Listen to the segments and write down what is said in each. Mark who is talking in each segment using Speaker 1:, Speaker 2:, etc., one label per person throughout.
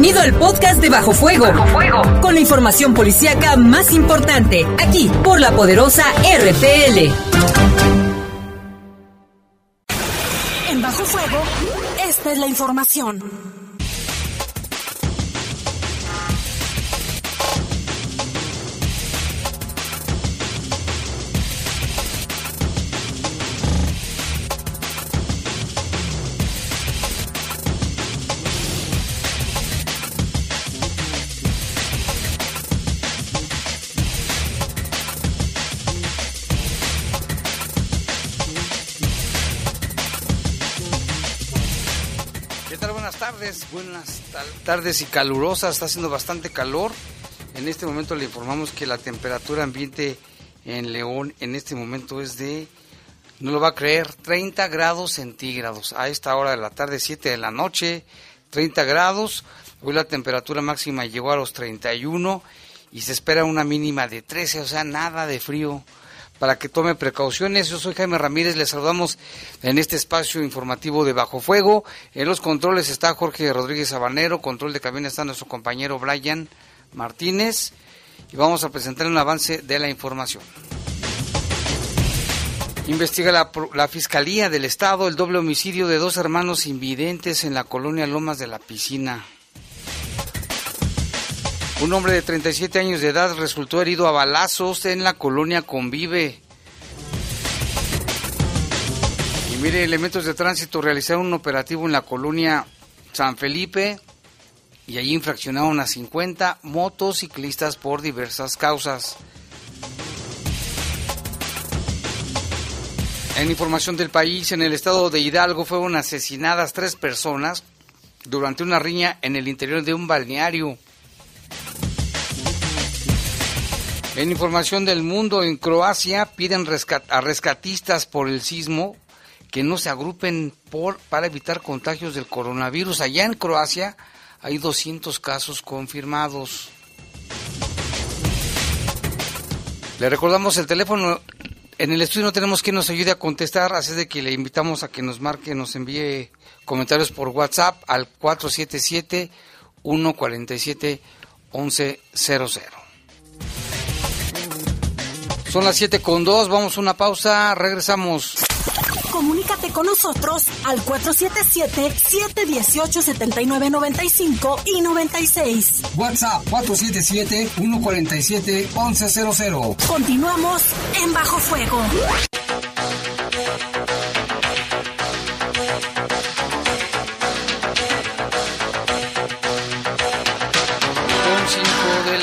Speaker 1: Bienvenido al podcast de Bajo Fuego. Bajo Fuego. Con la información policíaca más importante, aquí por la poderosa RPL.
Speaker 2: En Bajo Fuego, esta es la información.
Speaker 3: Tardes y calurosas, está haciendo bastante calor. En este momento le informamos que la temperatura ambiente en León en este momento es de, no lo va a creer, 30 grados centígrados. A esta hora de la tarde, 7 de la noche, 30 grados. Hoy la temperatura máxima llegó a los 31 y se espera una mínima de 13, o sea, nada de frío para que tome precauciones. Yo soy Jaime Ramírez, les saludamos en este espacio informativo de Bajo Fuego. En los controles está Jorge Rodríguez Sabanero, control de cabina está nuestro compañero Brian Martínez y vamos a presentar un avance de la información. Investiga la, la, Fiscalía del Estado el doble homicidio de dos hermanos invidentes en la colonia Lomas de la Piscina. Un hombre de 37 años de edad resultó herido a balazos en la colonia Convive. Y mire, elementos de tránsito realizaron un operativo en la colonia San Felipe y allí infraccionaron a 50 motociclistas por diversas causas. En información del país, en el estado de Hidalgo fueron asesinadas tres personas durante una riña en el interior de un balneario. En información del mundo, en Croacia piden a rescatistas por el sismo que no se agrupen para evitar contagios del coronavirus. Allá en Croacia hay 200 casos confirmados. Le recordamos el teléfono. En el estudio no tenemos quien nos ayude a contestar, así de que le invitamos a que nos marque, nos envíe comentarios por WhatsApp al 477 147 1100. Son las 7 con 2, vamos a una pausa, regresamos.
Speaker 2: Comunícate con nosotros al 477-718-7995 y 96.
Speaker 3: WhatsApp 477-147-1100.
Speaker 2: Continuamos en Bajo Fuego.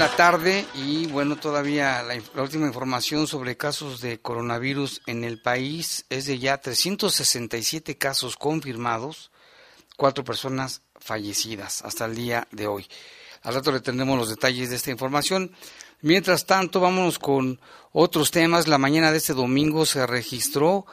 Speaker 3: Tarde y bueno, todavía la, última información sobre casos de coronavirus en el país es de ya 367 casos confirmados, cuatro personas fallecidas hasta el día de hoy. Al rato le tendremos los detalles de esta información. Mientras tanto, vámonos con otros temas. La mañana de este domingo se registró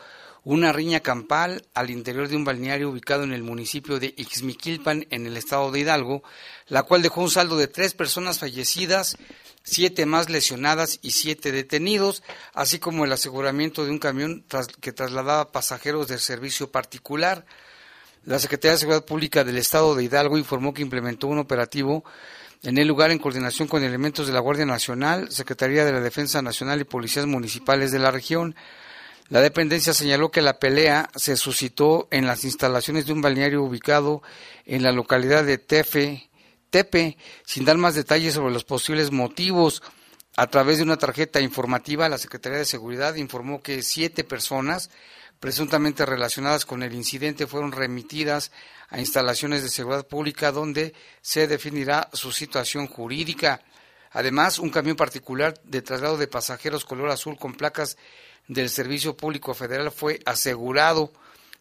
Speaker 3: una riña campal al interior de un balneario ubicado en el municipio de Ixmiquilpan, en el estado de Hidalgo, la cual dejó un saldo de tres personas fallecidas, siete más lesionadas y siete detenidos, así como el aseguramiento de un camión que trasladaba pasajeros del servicio particular. La Secretaría de Seguridad Pública del Estado de Hidalgo informó que implementó un operativo en el lugar en coordinación con elementos de la Guardia Nacional, Secretaría de la Defensa Nacional y policías municipales de la región. La dependencia señaló que la pelea se suscitó en las instalaciones de un balneario ubicado en la localidad de Tefe, Tepe, sin dar más detalles sobre los posibles motivos. A través de una tarjeta informativa, la Secretaría de Seguridad informó que siete personas presuntamente relacionadas con el incidente fueron remitidas a instalaciones de seguridad pública donde se definirá su situación jurídica. Además, un camión particular de traslado de pasajeros color azul con placas del Servicio Público Federal fue asegurado.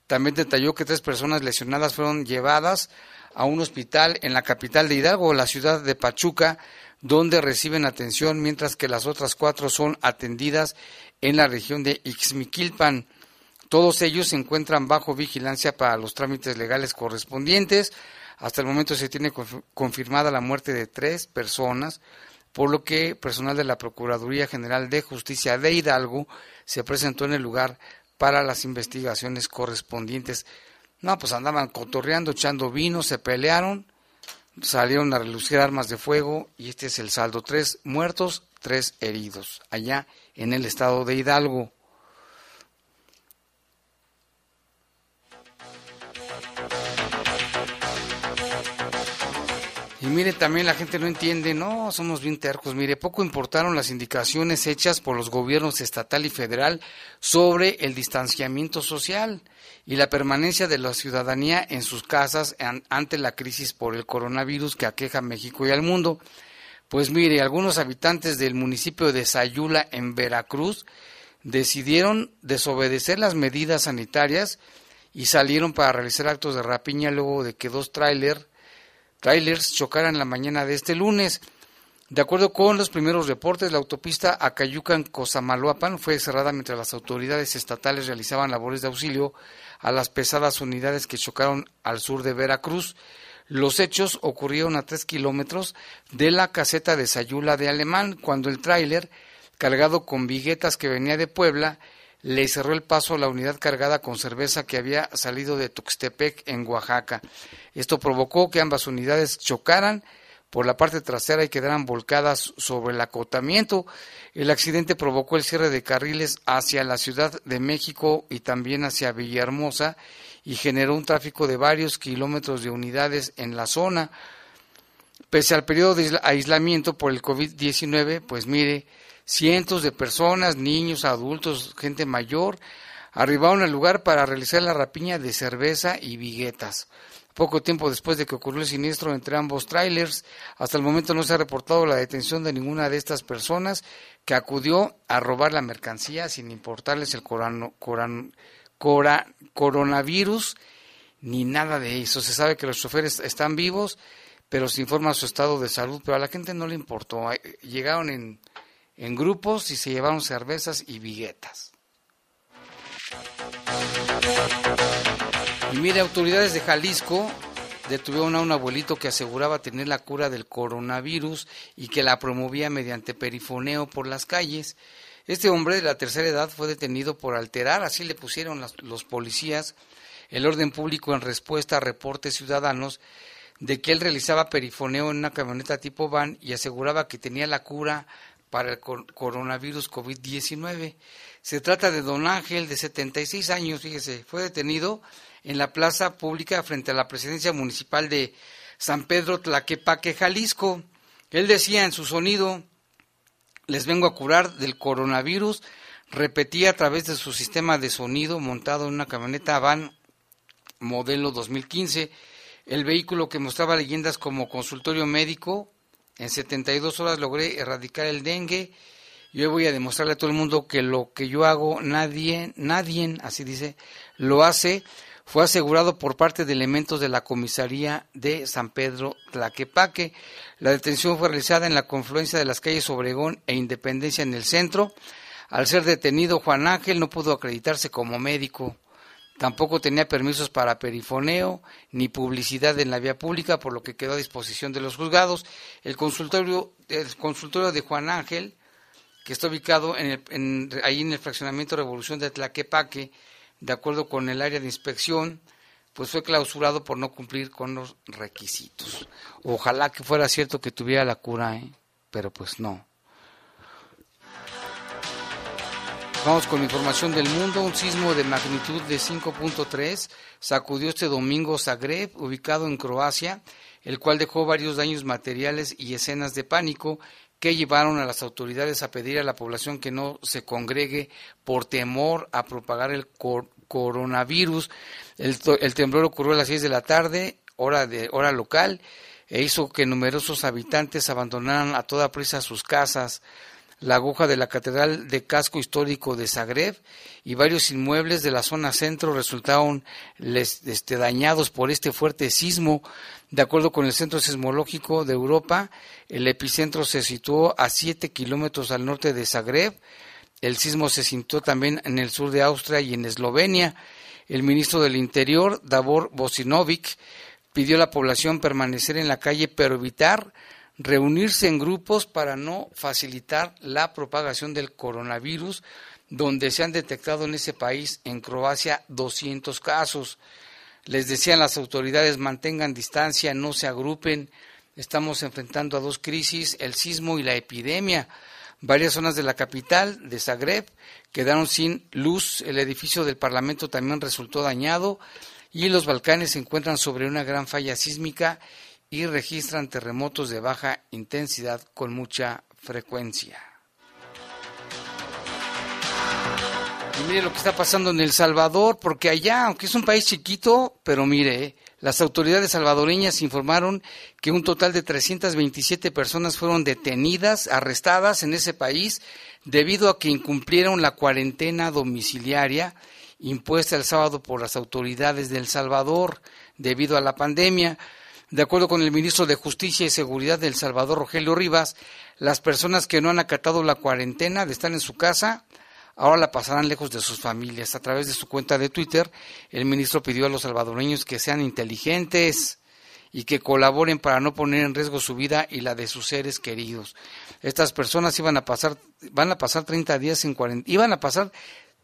Speaker 3: También detalló que tres personas lesionadas fueron llevadas a un hospital en la capital de Hidalgo, la ciudad de Pachuca, donde reciben atención, mientras que las otras cuatro son atendidas en la región de Ixmiquilpan. Todos ellos se encuentran bajo vigilancia para los trámites legales correspondientes. Hasta el momento se tiene confirmada la muerte de tres personas, por lo que personal de la Procuraduría General de Justicia de Hidalgo se presentó en el lugar para las investigaciones correspondientes. No, pues andaban cotorreando, echando vino, se pelearon, salieron a relucir armas de fuego y este es el saldo, tres muertos, tres heridos, allá en el estado de Hidalgo. Y mire, también la gente no entiende, no, somos bien tercos. Mire, poco importaron las indicaciones hechas por los gobiernos estatal y federal sobre el distanciamiento social y la permanencia de la ciudadanía en sus casas ante la crisis por el coronavirus que aqueja a México y al mundo. Pues mire, algunos habitantes del municipio de Sayula, en Veracruz, decidieron desobedecer las medidas sanitarias y salieron para realizar actos de rapiña luego de que dos trailers trailers chocaran la mañana de este lunes. De acuerdo con los primeros reportes, la autopista Acayucan-Cosamaloapan fue cerrada mientras las autoridades estatales realizaban labores de auxilio a las pesadas unidades que chocaron al sur de Veracruz. Los hechos ocurrieron a tres kilómetros de la caseta de Sayula de Alemán, cuando el tráiler, cargado con viguetas que venía de Puebla, le cerró el paso a la unidad cargada con cerveza que había salido de Tuxtepec en Oaxaca. Esto provocó que ambas unidades chocaran por la parte trasera y quedaran volcadas sobre el acotamiento. El accidente provocó el cierre de carriles hacia la Ciudad de México y también hacia Villahermosa y generó un tráfico de varios kilómetros de unidades en la zona. Pese al periodo de aislamiento por el COVID-19, pues mire, Cientos de personas, niños, adultos, gente mayor, arribaron al lugar para realizar la rapiña de cerveza y viguetas. Poco tiempo después de que ocurrió el siniestro entre ambos trailers, hasta el momento no se ha reportado la detención de ninguna de estas personas que acudió a robar la mercancía sin importarles el coronavirus ni nada de eso. Se sabe que los choferes están vivos, pero se informa su estado de salud, pero a la gente no le importó. Llegaron en en grupos y se llevaron cervezas y viguetas. Y mire, autoridades de Jalisco detuvieron a un abuelito que aseguraba tener la cura del coronavirus y que la promovía mediante perifoneo por las calles. Este hombre de la tercera edad fue detenido por alterar, así le pusieron los policías, el orden público en respuesta a reportes ciudadanos de que él realizaba perifoneo en una camioneta tipo van y aseguraba que tenía la cura para el coronavirus COVID-19. Se trata de don Ángel, de 76 años, fíjese, fue detenido en la plaza pública frente a la presidencia municipal de San Pedro Tlaquepaque, Jalisco. Él decía en su sonido, les vengo a curar del coronavirus, repetía a través de su sistema de sonido montado en una camioneta van modelo 2015, el vehículo que mostraba leyendas como consultorio médico, en 72 horas logré erradicar el dengue. Yo voy a demostrarle a todo el mundo que lo que yo hago, nadie, nadie, así dice, lo hace. Fue asegurado por parte de elementos de la comisaría de San Pedro Tlaquepaque. La detención fue realizada en la confluencia de las calles Obregón e Independencia en el centro. Al ser detenido, Juan Ángel no pudo acreditarse como médico. Tampoco tenía permisos para perifoneo ni publicidad en la vía pública, por lo que quedó a disposición de los juzgados. El consultorio, el consultorio de Juan Ángel, que está ubicado en ahí en el fraccionamiento Revolución de Tlaquepaque, de acuerdo con el área de inspección, pues fue clausurado por no cumplir con los requisitos. Ojalá que fuera cierto que tuviera la cura, ¿eh? pero pues no. Vamos con información del mundo. Un sismo de magnitud de 5.3 sacudió este domingo Zagreb, ubicado en Croacia, el cual dejó varios daños materiales y escenas de pánico que llevaron a las autoridades a pedir a la población que no se congregue por temor a propagar el coronavirus. El, el, temblor ocurrió a las 6 de la tarde, hora, de, hora local, e hizo que numerosos habitantes abandonaran a toda prisa sus casas la aguja de la Catedral de Casco Histórico de Zagreb y varios inmuebles de la zona centro resultaron este, dañados por este fuerte sismo. De acuerdo con el Centro Sismológico de Europa, el epicentro se situó a 7 kilómetros al norte de Zagreb. El sismo se sintió también en el sur de Austria y en Eslovenia. El ministro del Interior, Davor Bosinovic, pidió a la población permanecer en la calle pero evitar reunirse en grupos para no facilitar la propagación del coronavirus, donde se han detectado en ese país, en Croacia, 200 casos. Les decían las autoridades mantengan distancia, no se agrupen. Estamos enfrentando a dos crisis, el sismo y la epidemia. Varias zonas de la capital, de Zagreb, quedaron sin luz. El edificio del Parlamento también resultó dañado y los Balcanes se encuentran sobre una gran falla sísmica y registran terremotos de baja intensidad con mucha frecuencia. Y mire lo que está pasando en El Salvador, porque allá, aunque es un país chiquito, pero mire, las autoridades salvadoreñas informaron que un total de 327 personas fueron detenidas, arrestadas en ese país debido a que incumplieron la cuarentena domiciliaria impuesta el sábado por las autoridades de El Salvador debido a la pandemia. De acuerdo con el ministro de Justicia y Seguridad de El Salvador, Rogelio Rivas, las personas que no han acatado la cuarentena de estar en su casa ahora la pasarán lejos de sus familias. A través de su cuenta de Twitter, el ministro pidió a los salvadoreños que sean inteligentes y que colaboren para no poner en riesgo su vida y la de sus seres queridos. Estas personas iban a pasar, van a pasar 30 días en cuarentena, iban a pasar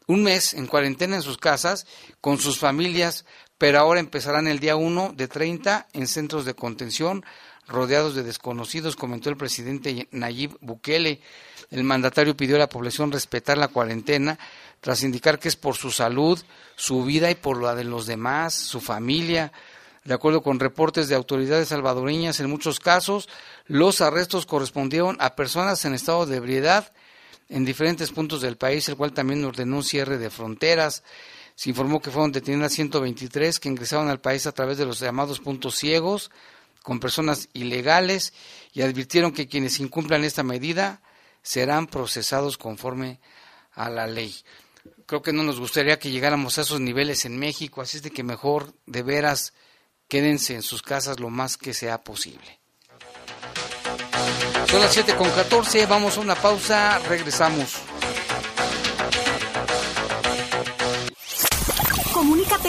Speaker 3: un mes en cuarentena en sus casas con sus familias, pero ahora empezarán el día 1 de 30 en centros de contención rodeados de desconocidos, comentó el presidente Nayib Bukele. El mandatario pidió a la población respetar la cuarentena tras indicar que es por su salud, su vida y por la de los demás, su familia. De acuerdo con reportes de autoridades salvadoreñas, en muchos casos los arrestos correspondieron a personas en estado de ebriedad en diferentes puntos del país, el cual también ordenó un cierre de fronteras. Se informó que fueron detenidas 123 que ingresaron al país a través de los llamados puntos ciegos con personas ilegales y advirtieron que quienes incumplan esta medida serán procesados conforme a la ley. Creo que no nos gustaría que llegáramos a esos niveles en México, así es de que mejor de veras quédense en sus casas lo más que sea posible. Son las 7 con 14, vamos a una pausa, regresamos.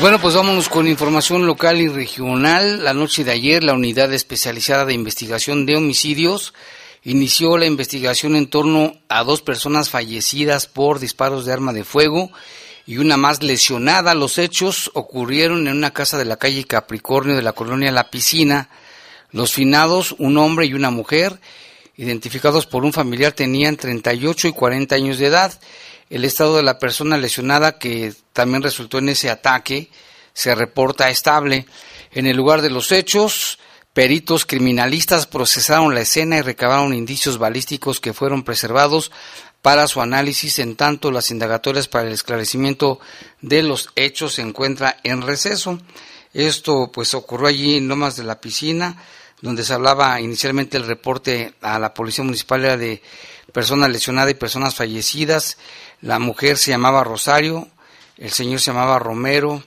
Speaker 3: Bueno, pues vámonos con información local y regional. La noche de ayer, la Unidad Especializada de Investigación de Homicidios inició la investigación en torno a dos personas fallecidas por disparos de arma de fuego y una más lesionada. Los hechos ocurrieron en una casa de la calle Capricornio de la colonia La Piscina. Los finados, un hombre y una mujer, identificados por un familiar, tenían 38 y 40 años de edad. El estado de la persona lesionada que también resultó en ese ataque se reporta estable. En el lugar de los hechos, peritos criminalistas procesaron la escena y recabaron indicios balísticos que fueron preservados para su análisis, en tanto las indagatorias para el esclarecimiento de los hechos se encuentra en receso. Esto pues ocurrió allí en Lomas de la Piscina, donde se hablaba inicialmente el reporte a la Policía Municipal era de personas lesionadas y personas fallecidas. La mujer se llamaba Rosario, el señor se llamaba Romero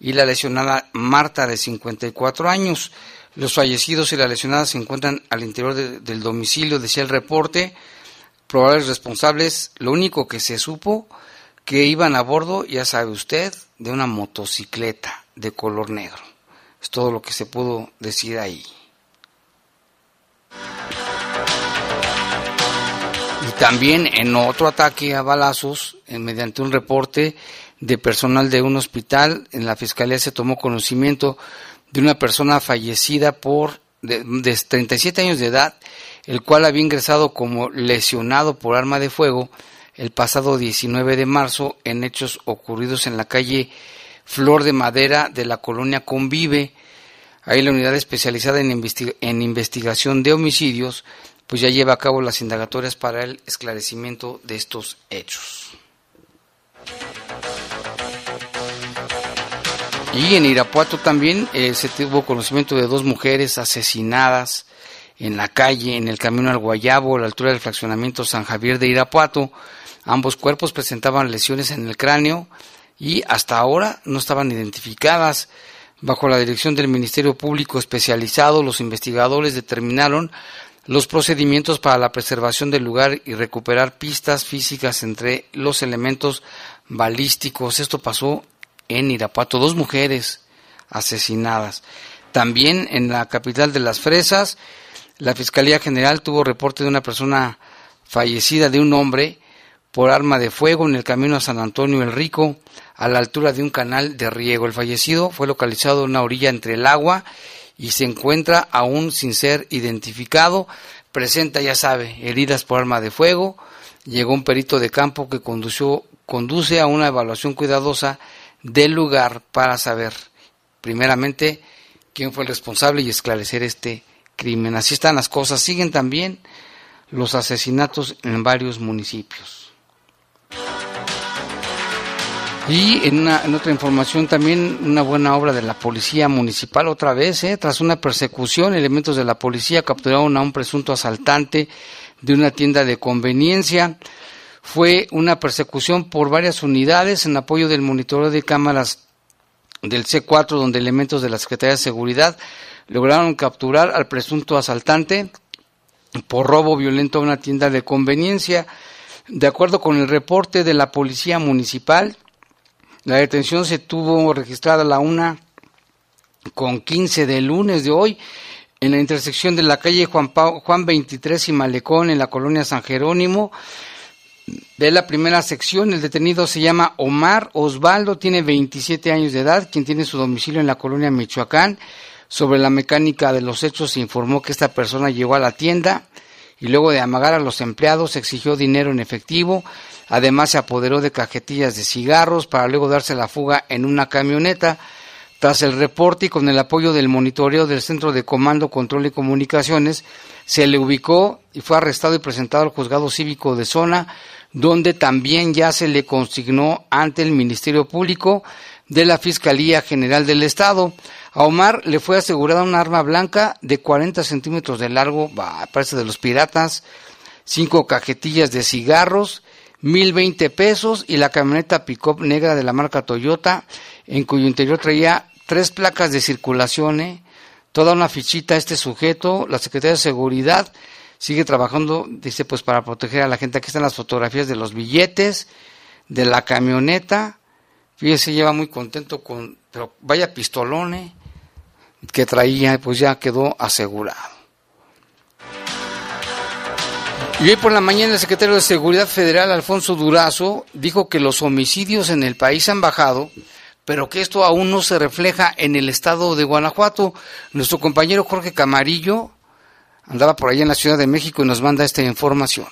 Speaker 3: y la lesionada Marta de 54 años. Los fallecidos y la lesionada se encuentran al interior del domicilio, decía el reporte. Probables responsables, lo único que se supo que iban a bordo, ya sabe usted, de una motocicleta de color negro. Es todo lo que se pudo decir ahí. También en otro ataque a balazos, mediante un reporte de personal de un hospital, en la fiscalía se tomó conocimiento de una persona fallecida por de, 37 años de edad, el cual había ingresado como lesionado por arma de fuego el pasado 19 de marzo en hechos ocurridos en la calle Flor de Madera de la colonia Convive. Ahí la unidad especializada en, en investigación de homicidios pues ya lleva a cabo las indagatorias para el esclarecimiento de estos hechos. Y en Irapuato también eh, se tuvo conocimiento de dos mujeres asesinadas en la calle, en el camino al Guayabo, a la altura del fraccionamiento San Javier de Irapuato. Ambos cuerpos presentaban lesiones en el cráneo y hasta ahora no estaban identificadas. Bajo la dirección del Ministerio Público Especializado, los investigadores determinaron los procedimientos para la preservación del lugar y recuperar pistas físicas entre los elementos balísticos. Esto pasó en Irapuato, dos mujeres asesinadas. También en la capital de las Fresas, la Fiscalía General tuvo reporte de una persona fallecida de un hombre por arma de fuego en el camino a San Antonio el Rico, a la altura de un canal de riego. El fallecido fue localizado en una orilla entre el agua y se encuentra aún sin ser identificado. Presenta, ya sabe, heridas por arma de fuego. Llegó un perito de campo que condució, conduce a una evaluación cuidadosa del lugar para saber, primeramente, quién fue el responsable y esclarecer este crimen. Así están las cosas. Siguen también los asesinatos en varios municipios. Y en, otra información también una buena obra de la policía municipal otra vez, ¿eh? tras una persecución, elementos de la policía capturaron a un presunto asaltante de una tienda de conveniencia. Fue una persecución por varias unidades en apoyo del monitoreo de cámaras del C4, donde elementos de la Secretaría de Seguridad lograron capturar al presunto asaltante por robo violento a una tienda de conveniencia. De acuerdo con el reporte de la Policía Municipal, la detención se tuvo registrada a la una con 15 de lunes de hoy en la intersección de la calle Juan, Juan 23 y Malecón en la colonia San Jerónimo. De la primera sección, el detenido se llama Omar Osvaldo, tiene 27 años de edad, quien tiene su domicilio en la colonia Michoacán. Sobre la mecánica de los hechos se informó que esta persona llegó a la tienda y luego de amagar a los empleados exigió dinero en efectivo. Además se apoderó de cajetillas de cigarros para luego darse la fuga en una camioneta. Tras el reporte y con el apoyo del monitoreo del Centro de Comando, Control y Comunicaciones, se le ubicó y fue arrestado y presentado al juzgado cívico de zona, donde también ya se le consignó ante el Ministerio Público de la Fiscalía General del Estado. A Omar le fue asegurada una arma blanca de 40 centímetros de largo, parece de los piratas, cinco cajetillas de cigarros 1020 pesos y la camioneta pick-up negra de la marca Toyota, en cuyo interior traía tres placas de circulación, ¿eh? toda una fichita este sujeto, la Secretaría de Seguridad sigue trabajando, dice, pues para proteger a la gente. Aquí están las fotografías de los billetes, de la camioneta. Fíjese, lleva muy contento con, pero vaya pistolón, ¿eh? que traía, pues ya quedó asegurado. Y hoy por la mañana el secretario de Seguridad Federal, Alfonso Durazo, dijo que los homicidios en el país han bajado, pero que esto aún no se refleja en el estado de Guanajuato. Nuestro compañero Jorge Camarillo andaba por allá en la Ciudad de México y nos manda esta información.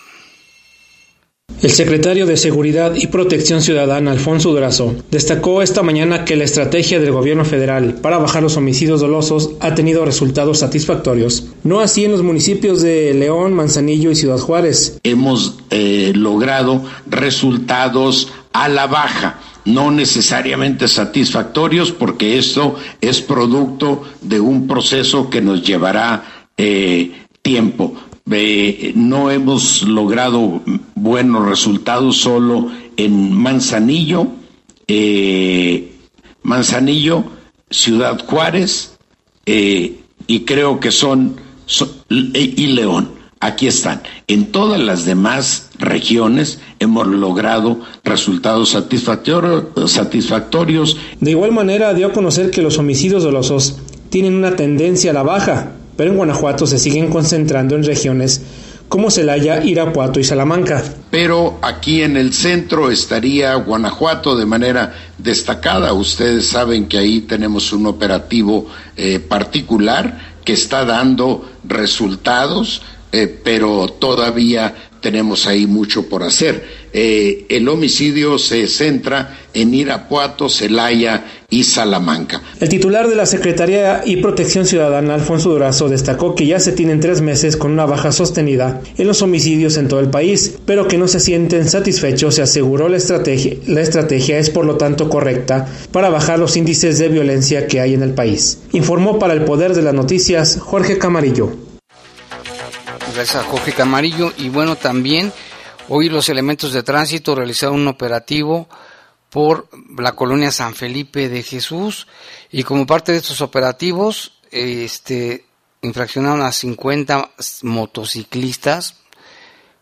Speaker 4: El secretario de Seguridad y Protección Ciudadana, Alfonso Durazo, destacó esta mañana que la estrategia del gobierno federal para bajar los homicidios dolosos ha tenido resultados satisfactorios. No así en los municipios de León, Manzanillo y Ciudad Juárez.
Speaker 5: Hemos eh, logrado resultados a la baja no necesariamente satisfactorios porque esto es producto de un proceso que nos llevará eh, tiempo no hemos logrado buenos resultados solo en Manzanillo, eh, Manzanillo, Ciudad Juárez, eh, y creo que son, y León. Aquí están. En todas las demás regiones hemos logrado resultados satisfactorios.
Speaker 4: De igual manera dio a conocer que los homicidios dolosos tienen una tendencia a la baja, pero en Guanajuato se siguen concentrando en regiones como Celaya, Irapuato y Salamanca.
Speaker 5: Pero aquí en el centro estaría Guanajuato de manera destacada. Ustedes saben que ahí tenemos un operativo eh, particular que está dando resultados, eh, pero todavía tenemos ahí mucho por hacer. Eh, el homicidio se centra en Irapuato, Celaya y Salamanca.
Speaker 4: El titular de la Secretaría y Protección Ciudadana, Alfonso Durazo, destacó que ya se tienen tres meses con una baja sostenida en los homicidios en todo el país, pero que no se sienten satisfechos y aseguró la estrategia, la estrategia es por lo tanto correcta para bajar los índices de violencia que hay en el país. Informó para el Poder de las Noticias Jorge Camarillo.
Speaker 3: Gracias a Jorge Camarillo y bueno también hoy los elementos de tránsito realizaron un operativo por la colonia San Felipe de Jesús y como parte de estos operativos este infraccionaron a 50 motociclistas.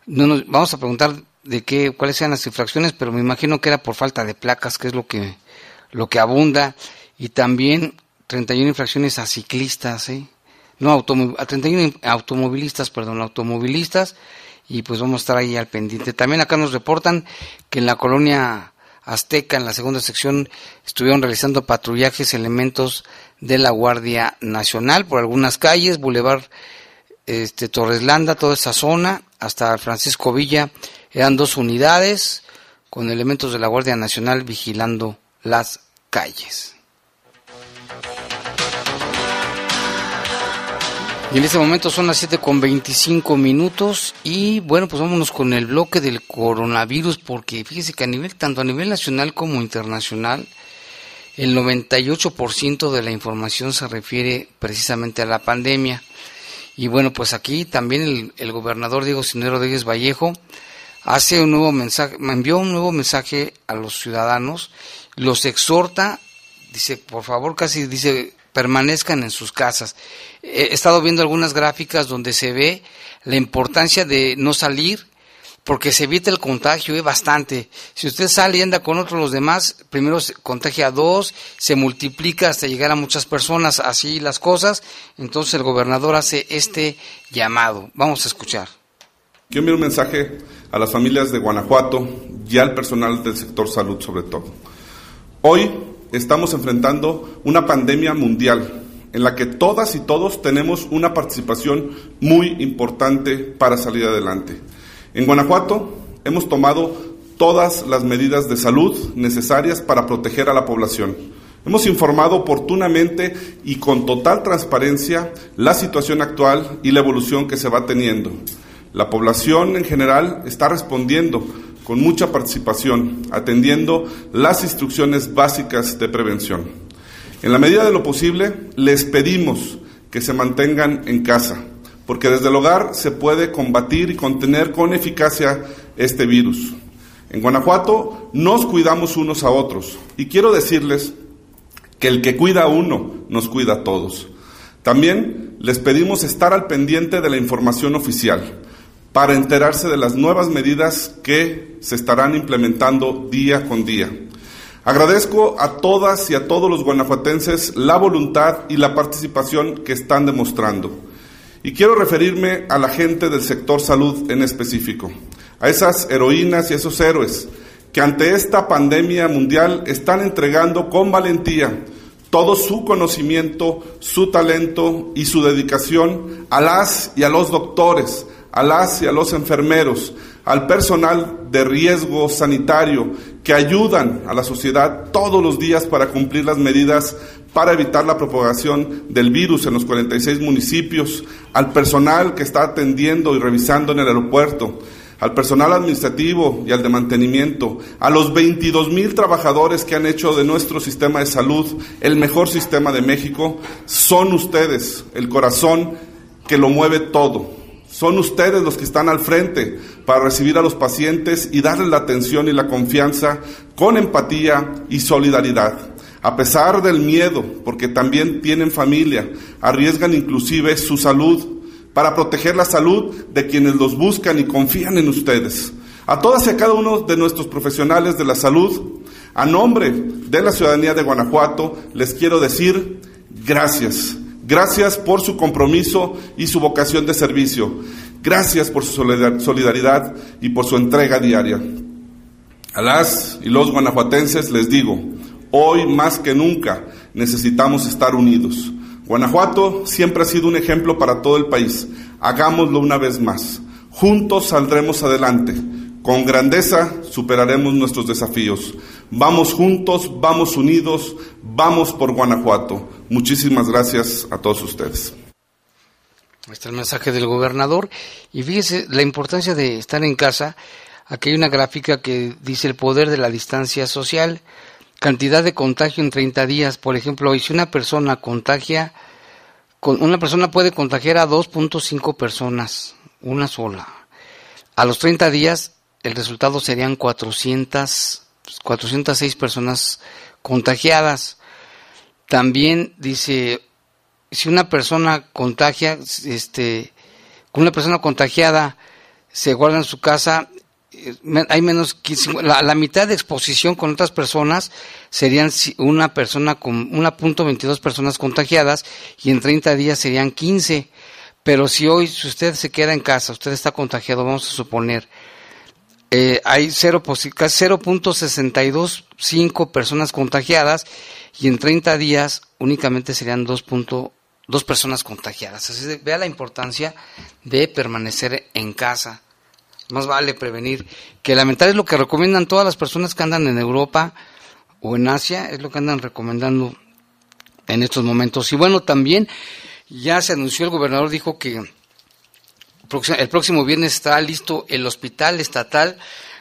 Speaker 3: No nos, vamos a preguntar de qué cuáles sean las infracciones, pero me imagino que era por falta de placas, que es lo que lo que abunda y también 31 infracciones a ciclistas, ¿eh? No, a 31 automovilistas, perdón, automovilistas y pues vamos a estar ahí al pendiente. También acá nos reportan que en la colonia Azteca, en la segunda sección, estuvieron realizando patrullajes elementos de la Guardia Nacional por algunas calles, Boulevard este, Torreslanda, toda esa zona, hasta Francisco Villa, eran dos unidades con elementos de la Guardia Nacional vigilando las calles. Y en este momento son las 7 con 25 minutos y bueno, pues vámonos con el bloque del coronavirus porque fíjese que a nivel, tanto a nivel nacional como internacional, el 98% de la información se refiere precisamente a la pandemia. Y bueno, pues aquí también el, gobernador Diego Sinero Rodríguez Vallejo hace un nuevo mensaje, me envió un nuevo mensaje a los ciudadanos, los exhorta, dice, por favor, casi dice, permanezcan en sus casas. He estado viendo algunas gráficas donde se ve la importancia de no salir porque se evita el contagio es bastante. Si usted sale y anda con otros los demás, primero se contagia a dos, se multiplica hasta llegar a muchas personas, así las cosas. Entonces el gobernador hace este llamado. Vamos a escuchar.
Speaker 6: Yo envío un mensaje a las familias de Guanajuato y al personal del sector salud sobre todo. Hoy estamos enfrentando una pandemia mundial en la que todas y todos tenemos una participación muy importante para salir adelante. En Guanajuato hemos tomado todas las medidas de salud necesarias para proteger a la población. Hemos informado oportunamente y con total transparencia la situación actual y la evolución que se va teniendo. La población en general está respondiendo con mucha participación, atendiendo las instrucciones básicas de prevención. En la medida de lo posible, les pedimos que se mantengan en casa, porque desde el hogar se puede combatir y contener con eficacia este virus. En Guanajuato nos cuidamos unos a otros y quiero decirles que el que cuida a uno nos cuida a todos. También les pedimos estar al pendiente de la información oficial para enterarse de las nuevas medidas que se estarán implementando día con día. Agradezco a todas y a todos los guanajuatenses la voluntad y la participación que están demostrando. Y quiero referirme a la gente del sector salud en específico, a esas heroínas y esos héroes que ante esta pandemia mundial están entregando con valentía todo su conocimiento, su talento y su dedicación a las y a los doctores, a las y a los enfermeros, al personal de riesgo sanitario que ayudan a la sociedad todos los días para cumplir las medidas para evitar la propagación del virus en los 46 municipios, al personal que está atendiendo y revisando en el aeropuerto, al personal administrativo y al de mantenimiento, a los 22 mil trabajadores que han hecho de nuestro sistema de salud el mejor sistema de México, son ustedes el corazón que lo mueve todo. Son ustedes los que están al frente para recibir a los pacientes y darles la atención y la confianza con empatía y solidaridad. A pesar del miedo, porque también tienen familia, arriesgan inclusive su salud para proteger la salud de quienes los buscan y confían en ustedes. A todas y a cada uno de nuestros profesionales de la salud, a nombre de la ciudadanía de Guanajuato, les quiero decir gracias. Gracias por su compromiso y su vocación de servicio. Gracias por su solidaridad y por su entrega diaria. A las y los guanajuatenses les digo, hoy más que nunca necesitamos estar unidos. Guanajuato siempre ha sido un ejemplo para todo el país. Hagámoslo una vez más. Juntos saldremos adelante. Con grandeza superaremos nuestros desafíos. Vamos juntos, vamos unidos, vamos por Guanajuato. Muchísimas gracias a todos ustedes.
Speaker 3: Este es el mensaje del gobernador. Y fíjese la importancia de estar en casa. Aquí hay una gráfica que dice el poder de la distancia social, cantidad de contagio en 30 días. Por ejemplo, si una persona contagia, una persona puede contagiar a 2.5 personas, una sola. A los 30 días el resultado serían 400 406 personas contagiadas. También dice, si una persona contagia, este, una persona contagiada se guarda en su casa, eh, hay menos la, la, mitad de exposición con otras personas serían una persona con 1.22 personas contagiadas y en 30 días serían 15. Pero si hoy si usted se queda en casa, usted está contagiado, vamos a suponer, eh, hay 0.625 personas contagiadas y en 30 días únicamente serían 2.2 personas contagiadas. Así que vea la importancia de permanecer en casa. Más vale prevenir que lamentar es lo que recomiendan todas las personas que andan en Europa o en Asia, es lo que andan recomendando en estos momentos. Y bueno, también ya se anunció, el gobernador dijo que el próximo viernes está listo el Hospital Estatal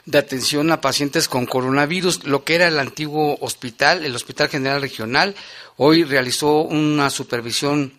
Speaker 3: de Atención a Pacientes con Coronavirus, lo que era el antiguo hospital, el Hospital General Regional. Hoy realizó una supervisión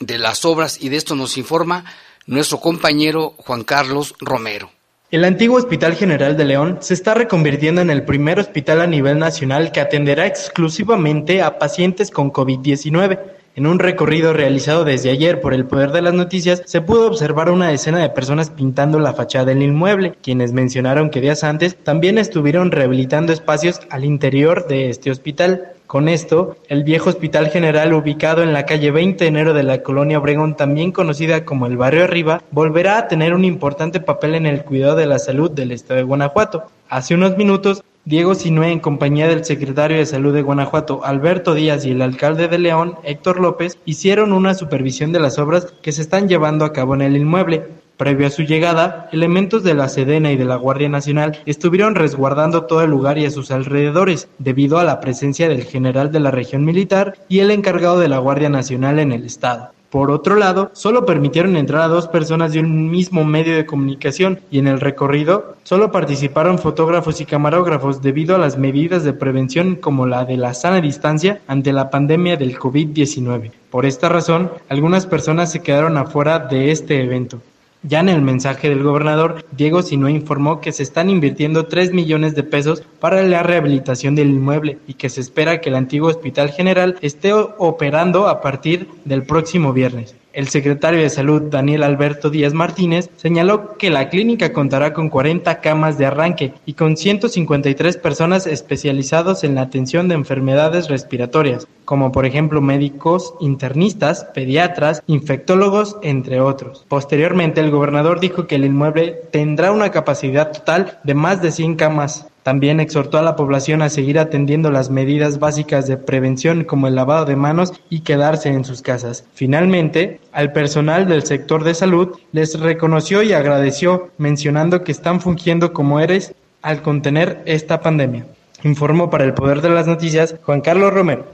Speaker 3: de las obras y de esto nos informa nuestro compañero Juan Carlos Romero.
Speaker 7: El antiguo Hospital General de León se está reconvirtiendo en el primer hospital a nivel nacional que atenderá exclusivamente a pacientes con COVID-19. En un recorrido realizado desde ayer por el Poder de las Noticias, se pudo observar una decena de personas pintando la fachada del inmueble, quienes mencionaron que días antes también estuvieron rehabilitando espacios al interior de este hospital. Con esto, el viejo Hospital General ubicado en la calle 20 de enero de la colonia Obregón, también conocida como el Barrio Arriba, volverá a tener un importante papel en el cuidado de la salud del estado de Guanajuato. Hace unos minutos, Diego Sinué, en compañía del secretario de Salud de Guanajuato, Alberto Díaz, y el alcalde de León, Héctor López, hicieron una supervisión de las obras que se están llevando a cabo en el inmueble. Previo a su llegada, elementos de la Sedena y de la Guardia Nacional estuvieron resguardando todo el lugar y a sus alrededores, debido a la presencia del general de la región militar y el encargado de la Guardia Nacional en el estado. Por otro lado, solo permitieron entrar a dos personas de un mismo medio de comunicación y en el recorrido solo participaron fotógrafos y camarógrafos debido a las medidas de prevención como la de la sana distancia ante la pandemia del COVID-19. Por esta razón, algunas personas se quedaron afuera de este evento. Ya en el mensaje del gobernador, Diego Sinue informó que se están invirtiendo 3 millones de pesos para la rehabilitación del inmueble y que se espera que el antiguo Hospital General esté operando a partir del próximo viernes. El secretario de Salud, Daniel Alberto Díaz Martínez, señaló que la clínica contará con 40 camas de arranque y con 153 personas especializados en la atención de enfermedades respiratorias, como por ejemplo médicos, internistas, pediatras, infectólogos, entre otros. Posteriormente, el gobernador dijo que el inmueble tendrá una capacidad total de más de 100 camas también exhortó a la población a seguir atendiendo las medidas básicas de prevención como el lavado de manos y quedarse en sus casas. Finalmente, al personal del sector de salud les reconoció y agradeció mencionando que están fungiendo como héroes al contener esta pandemia. Informó para el Poder de las Noticias Juan Carlos Romero.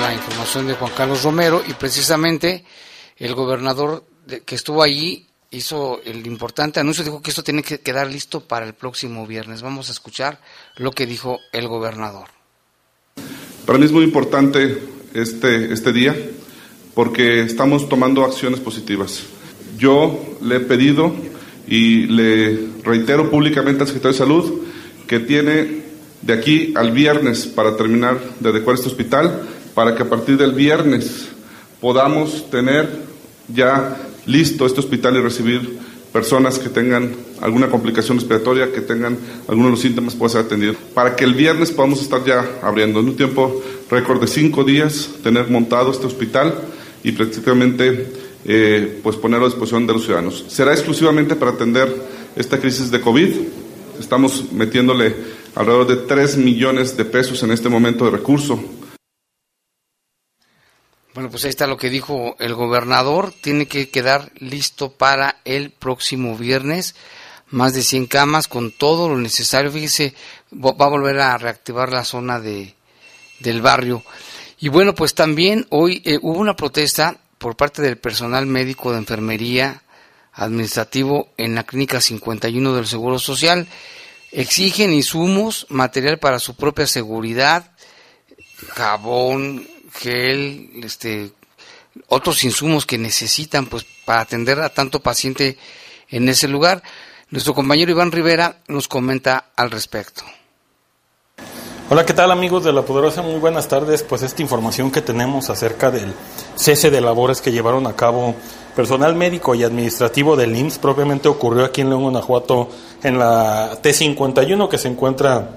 Speaker 3: La información de Juan Carlos Romero y precisamente el gobernador que estuvo allí hizo el importante anuncio, dijo que esto tiene que quedar listo para el próximo viernes. Vamos a escuchar lo que dijo el gobernador.
Speaker 6: Para mí es muy importante este, este día porque estamos tomando acciones positivas. Yo le he pedido y le reitero públicamente al secretario de Salud que tiene de aquí al viernes para terminar de adecuar este hospital, para que a partir del viernes podamos tener ya listo este hospital y recibir personas que tengan alguna complicación respiratoria, que tengan algunos de los síntomas, pueda ser atendido. Para que el viernes podamos estar ya abriendo en un tiempo récord de cinco días, tener montado este hospital y prácticamente eh, pues ponerlo a disposición de los ciudadanos. Será exclusivamente para atender esta crisis de COVID. Estamos metiéndole alrededor de 3 millones de pesos en este momento de recurso
Speaker 3: bueno, pues ahí está lo que dijo el gobernador. Tiene que quedar listo para el próximo viernes. Más de 100 camas con todo lo necesario. Fíjese, va a volver a reactivar la zona de, del barrio. Y bueno, pues también hoy eh, hubo una protesta por parte del personal médico de enfermería administrativo en la clínica 51 del Seguro Social. Exigen insumos, material para su propia seguridad, jabón, gel, este, otros insumos que necesitan pues para atender a tanto paciente en ese lugar. Nuestro compañero Iván Rivera nos comenta al respecto.
Speaker 8: Hola, ¿qué tal amigos de La Poderosa? Muy buenas tardes. Pues esta información que tenemos acerca del cese de labores que llevaron a cabo personal médico y administrativo del IMSS propiamente ocurrió aquí en León, Guanajuato, en la T51 que se encuentra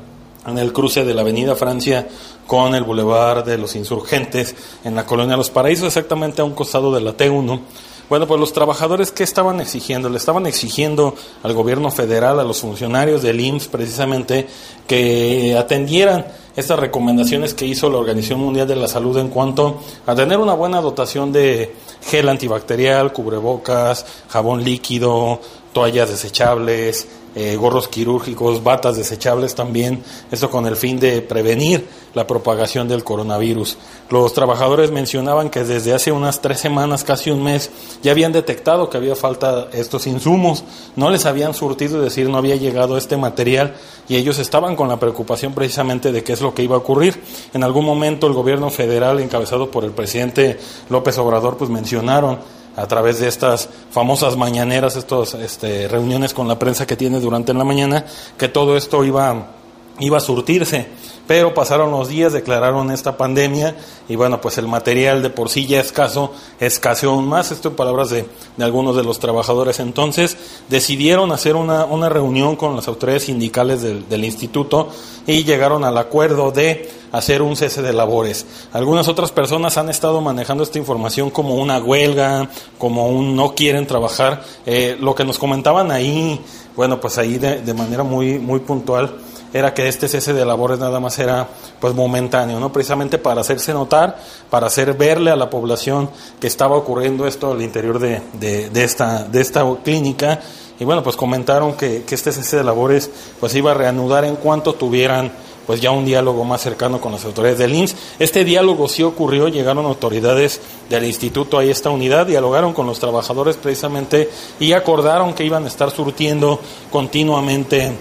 Speaker 8: en el cruce de la Avenida Francia con el Boulevard de los Insurgentes en la colonia Los Paraísos, exactamente a un costado de la T1. Bueno, pues los trabajadores, ¿qué estaban exigiendo? Le estaban exigiendo al gobierno federal, a los funcionarios del IMSS, precisamente, que atendieran estas recomendaciones que hizo la Organización Mundial de la Salud en cuanto a tener una buena dotación de gel antibacterial, cubrebocas, jabón líquido, toallas desechables, eh, gorros quirúrgicos, batas desechables también, esto con el fin de prevenir la propagación del coronavirus. Los trabajadores mencionaban que desde hace unas tres semanas, casi un mes, ya habían detectado que había falta estos insumos, no les habían surtido, es decir, no había llegado este material y ellos estaban con la preocupación precisamente de qué es lo que iba a ocurrir. En algún momento el gobierno federal, encabezado por el presidente López Obrador, pues mencionaron a través de estas famosas mañaneras, estas este, reuniones con la prensa que tiene durante la mañana, que todo esto iba, iba a surtirse. Pero pasaron los días, declararon esta pandemia y bueno, pues el material de por sí ya escaso escaseó aún más. Esto en palabras de, algunos de los trabajadores. Entonces decidieron hacer una, una reunión con las autoridades sindicales del, del instituto y llegaron al acuerdo de hacer un cese de labores. Algunas otras personas han estado manejando esta información como una huelga, como un no quieren trabajar. Eh, lo que nos comentaban ahí, bueno, pues ahí de, de manera muy, muy puntual era que este cese de labores nada más era pues momentáneo, ¿no? Precisamente para hacerse notar, para hacer verle a la población que estaba ocurriendo esto al interior de, de, esta, de esta clínica. Y bueno, pues comentaron que, que este cese de labores pues iba a reanudar en cuanto tuvieran pues ya un diálogo más cercano con las autoridades del INS. Este diálogo sí ocurrió, llegaron autoridades del instituto a esta unidad, dialogaron con los trabajadores precisamente y acordaron que iban a estar surtiendo continuamente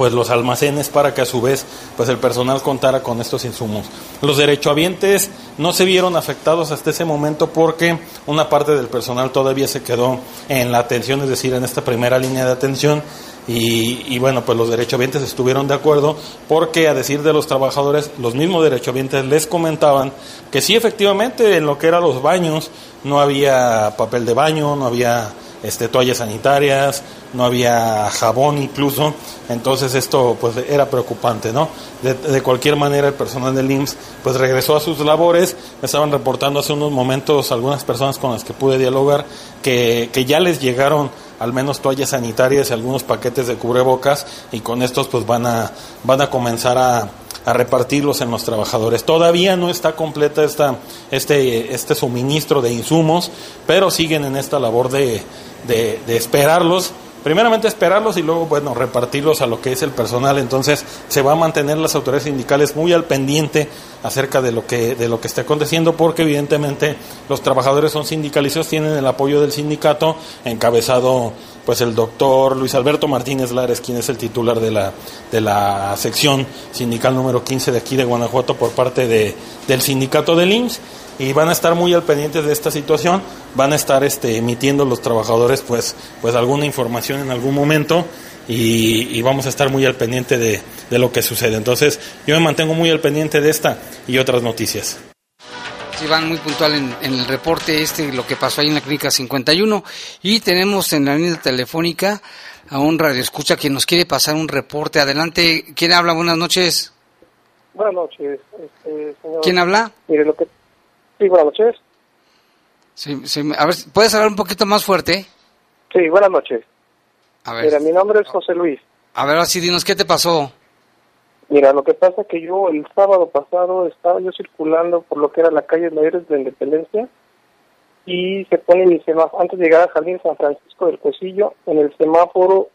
Speaker 8: pues los almacenes para que a su vez pues el personal contara con estos insumos. Los derechohabientes no se vieron afectados hasta ese momento porque una parte del personal todavía se quedó en la atención, es decir, en esta primera línea de atención y, bueno, pues los derechohabientes estuvieron de acuerdo porque a decir de los trabajadores, los mismos derechohabientes les comentaban que sí efectivamente en lo que eran los baños no había papel de baño, no había este, toallas sanitarias, no había jabón incluso, entonces esto pues era preocupante, ¿no? De, cualquier manera el personal del IMSS pues regresó a sus labores, me estaban reportando hace unos momentos algunas personas con las que pude dialogar que, que ya les llegaron al menos toallas sanitarias y algunos paquetes de cubrebocas y con estos pues van a, van a comenzar a, a repartirlos en los trabajadores. Todavía no está completa esta, este, este suministro de insumos, pero siguen en esta labor de, de, de esperarlos primeramente esperarlos y luego, bueno, repartirlos a lo que es el personal. Entonces, se va a mantener las autoridades sindicales muy al pendiente acerca de lo que, de lo que esté aconteciendo, porque evidentemente los trabajadores son sindicalizados, tienen el apoyo del sindicato, encabezado pues el doctor Luis Alberto Martínez Lares, quien es el titular de la, de la sección sindical número 15 de aquí de Guanajuato por parte de, del sindicato del IMSS y van a estar muy al pendiente de esta situación, van a estar este, emitiendo los trabajadores pues, pues alguna información en algún momento y, vamos a estar muy al pendiente de, de, lo que sucede. Entonces yo me mantengo muy al pendiente de esta y otras noticias.
Speaker 3: Sí, van muy puntual en, el reporte este, lo que pasó ahí en la clínica 51 y tenemos en la línea telefónica a un radio escucha que nos quiere pasar un reporte. Adelante, ¿quién habla? Buenas noches.
Speaker 9: Buenas noches, este, señor.
Speaker 3: ¿Quién habla?
Speaker 9: Mire, lo que Sí, buenas noches.
Speaker 3: Sí, sí, a ver, ¿puedes hablar un poquito más fuerte?
Speaker 9: Sí, buenas noches. A ver. Mira, mi nombre es José Luis.
Speaker 3: A ver, así dinos, ¿qué te pasó?
Speaker 9: Mira, lo que pasa es que yo el sábado pasado estaba yo circulando por lo que era la calle Mayores de Independencia y se pone mi semáforo, antes de llegar a Jardín San Francisco del Cosillo, en el semáforo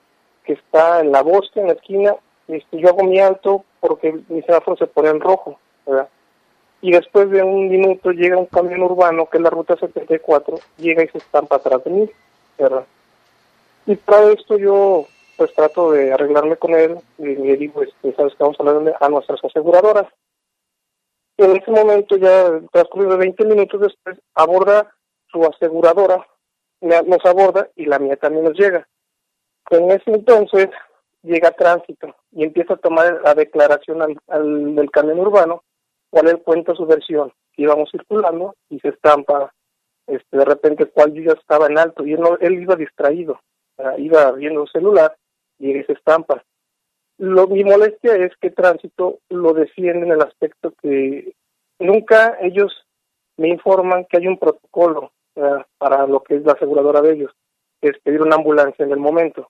Speaker 9: que está en la bosque, en la esquina, este, yo hago mi alto porque mi semáforo se pone en rojo, ¿verdad? Y después de un minuto llega un camión urbano que es la ruta 74, llega y se estampa atrás de mí, ¿verdad? Y para esto yo pues trato de arreglarme con él y le digo, este, sabes que vamos a hablar a nuestras aseguradoras. En ese momento, ya transcurrido 20 minutos después, aborda su aseguradora, nos aborda y la mía también nos llega. En ese entonces llega tránsito y empieza a tomar la declaración al, del camión urbano, cual él cuenta su versión, íbamos circulando y se estampa este, de repente cual yo estaba en alto y él, él iba distraído, iba viendo el celular y se estampa. Lo, mi molestia es que tránsito lo defiende en el aspecto que nunca ellos me informan que hay un protocolo para lo que es la aseguradora de ellos, que es pedir una ambulancia en el momento,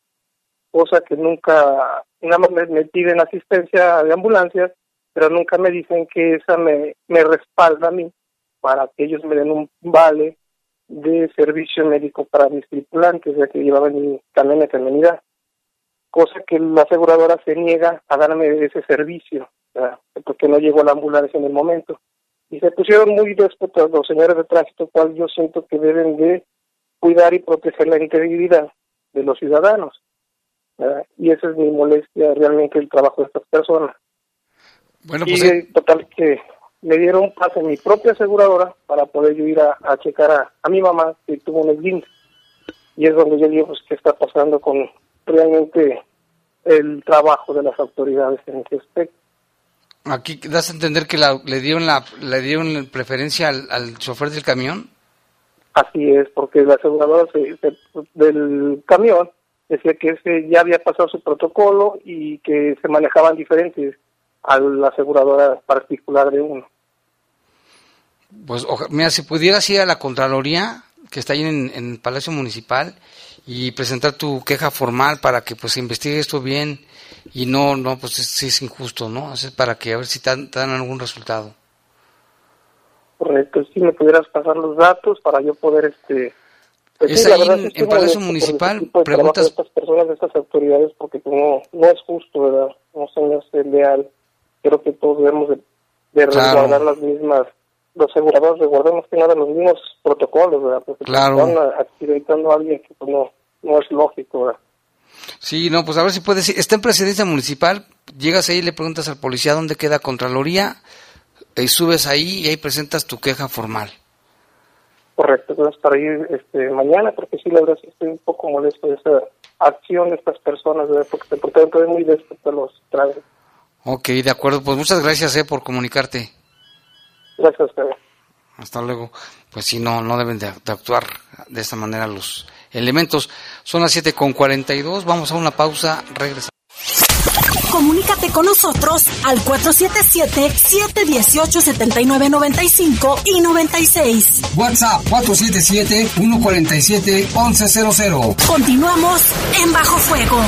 Speaker 9: cosa que nunca, nada más me, piden asistencia de ambulancias, pero nunca me dicen que esa me, me respalda a mí para que ellos me den un vale de servicio médico para mis tripulantes, ya que llevaban mi camión de feminidad, cosa que la aseguradora se niega a darme ese servicio, porque no llegó la ambulancia en el momento y se pusieron muy déspotas los señores de tránsito, cual yo siento que deben de cuidar y proteger la integridad de los ciudadanos. Y esa es mi molestia realmente el trabajo de estas personas. Bueno, pues, y eh, total que me dieron pase mi propia aseguradora para poder yo ir a, checar a, mi mamá que tuvo un esguince. Y es donde yo digo pues, qué está pasando con realmente el trabajo de las autoridades en ese aspecto.
Speaker 3: Aquí das a entender que le dieron la le dieron preferencia al, chofer del camión.
Speaker 9: Así es, porque la aseguradora del camión decía que ese ya había pasado su protocolo y que se manejaban diferentes a la aseguradora particular de uno.
Speaker 3: Pues mira, si pudieras ir a la Contraloría, que está ahí en, en el Palacio Municipal, y presentar tu queja formal para que pues se investigue esto bien y no, no, pues sí es injusto, ¿no? Es para que a ver si te dan, algún resultado.
Speaker 9: Correcto, si me pudieras pasar los datos para yo poder, este...
Speaker 3: Pues es ahí en, en Palacio Municipal, preguntas...
Speaker 9: De estas personas, de estas autoridades, porque no, no es justo, ¿verdad? No se me hace leal. Creo que todos debemos de, de resguardar las mismas los aseguradores resguardamos que nada los mismos protocolos, ¿verdad? Porque
Speaker 3: claro.
Speaker 9: están accidentando a alguien que pues, no, no es lógico, ¿verdad?
Speaker 3: Sí, no, pues a ver si puedes. Está en presidencia municipal, llegas ahí y le preguntas al policía dónde queda Contraloría, y subes ahí y ahí presentas tu queja formal.
Speaker 9: Correcto, entonces para ir este, mañana, porque sí, la verdad sí estoy un poco molesto de esa acción de estas personas, ¿verdad? porque te portaron muy después los trajes.
Speaker 3: Ok, de acuerdo, pues muchas gracias eh, por comunicarte.
Speaker 9: Gracias,
Speaker 3: Hasta luego. Pues sí, no, no deben de, actuar de esta manera los elementos. Son las 7 con 42. Vamos a una pausa. Regresamos.
Speaker 2: Comunícate con nosotros al 477-718-7995 y 96.
Speaker 3: WhatsApp 477-147-1100.
Speaker 2: Continuamos en Bajo Fuego.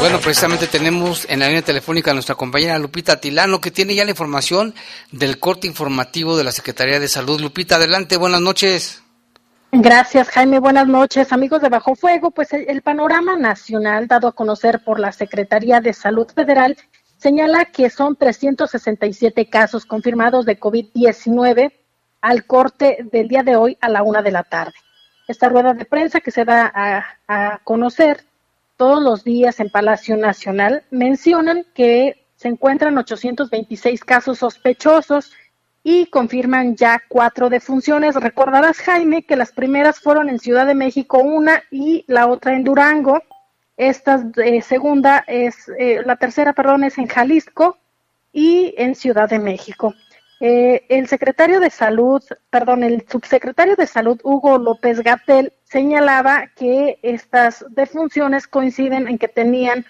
Speaker 3: Bueno, precisamente tenemos en la línea telefónica a nuestra compañera Lupita Tilano, que tiene ya la información del corte informativo de la Secretaría de Salud. Lupita, adelante, buenas noches.
Speaker 10: Gracias, Jaime. Buenas noches, amigos de Bajo Fuego. Pues el, panorama nacional dado a conocer por la Secretaría de Salud Federal señala que son 367 casos confirmados de COVID-19 al corte del día de hoy a la una de la tarde. Esta rueda de prensa que se da a conocer todos los días en Palacio Nacional mencionan que se encuentran 826 casos sospechosos y confirman ya cuatro defunciones. Recordarás, Jaime, que las primeras fueron en Ciudad de México una y la otra en Durango. Esta eh, segunda es, eh, la tercera, perdón, es en Jalisco y en Ciudad de México. Eh, el secretario de Salud, perdón, el subsecretario de Salud, Hugo López Gatel, señalaba que estas defunciones coinciden en que tenían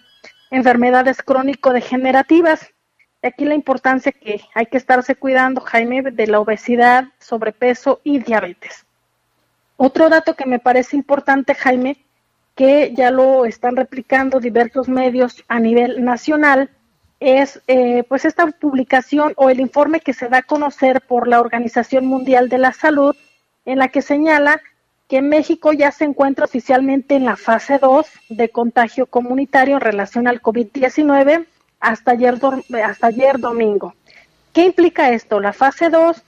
Speaker 10: enfermedades crónico-degenerativas. Aquí la importancia que hay que estarse cuidando, Jaime, de la obesidad, sobrepeso y diabetes. Otro dato que me parece importante, Jaime, que ya lo están replicando diversos medios a nivel nacional, es eh, pues esta publicación o el informe que se da a conocer por la Organización Mundial de la Salud, en la que señala que México ya se encuentra oficialmente en la fase 2 de contagio comunitario en relación al COVID-19 hasta ayer, hasta ayer domingo. ¿Qué implica esto? La fase 2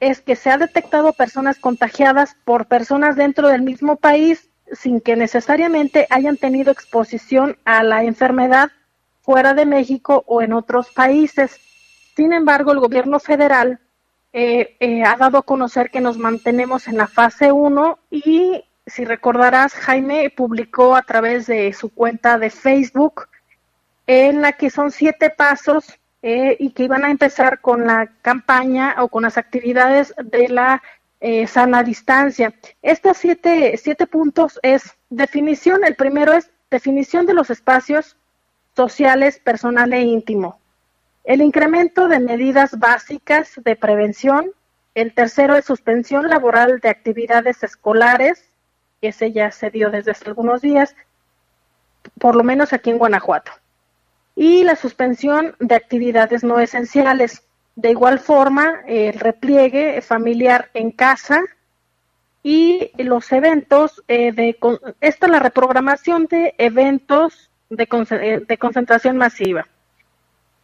Speaker 10: es que se ha detectado personas contagiadas por personas dentro del mismo país sin que necesariamente hayan tenido exposición a la enfermedad fuera de México o en otros países. Sin embargo, el gobierno federal eh, eh, ha dado a conocer que nos mantenemos en la fase 1 y si recordarás, Jaime publicó a través de su cuenta de Facebook en la que son siete pasos eh, y que iban a empezar con la campaña o con las actividades de la eh, sana distancia. Estos siete, siete puntos es definición, el primero es definición de los espacios sociales, personal e íntimo. El incremento de medidas básicas de prevención. El tercero es suspensión laboral de actividades escolares, ese ya se dio desde hace algunos días, por lo menos aquí en Guanajuato. Y la suspensión de actividades no esenciales. De igual forma, el repliegue familiar en casa y los eventos eh, de esta es la reprogramación de eventos de, eh, de concentración masiva.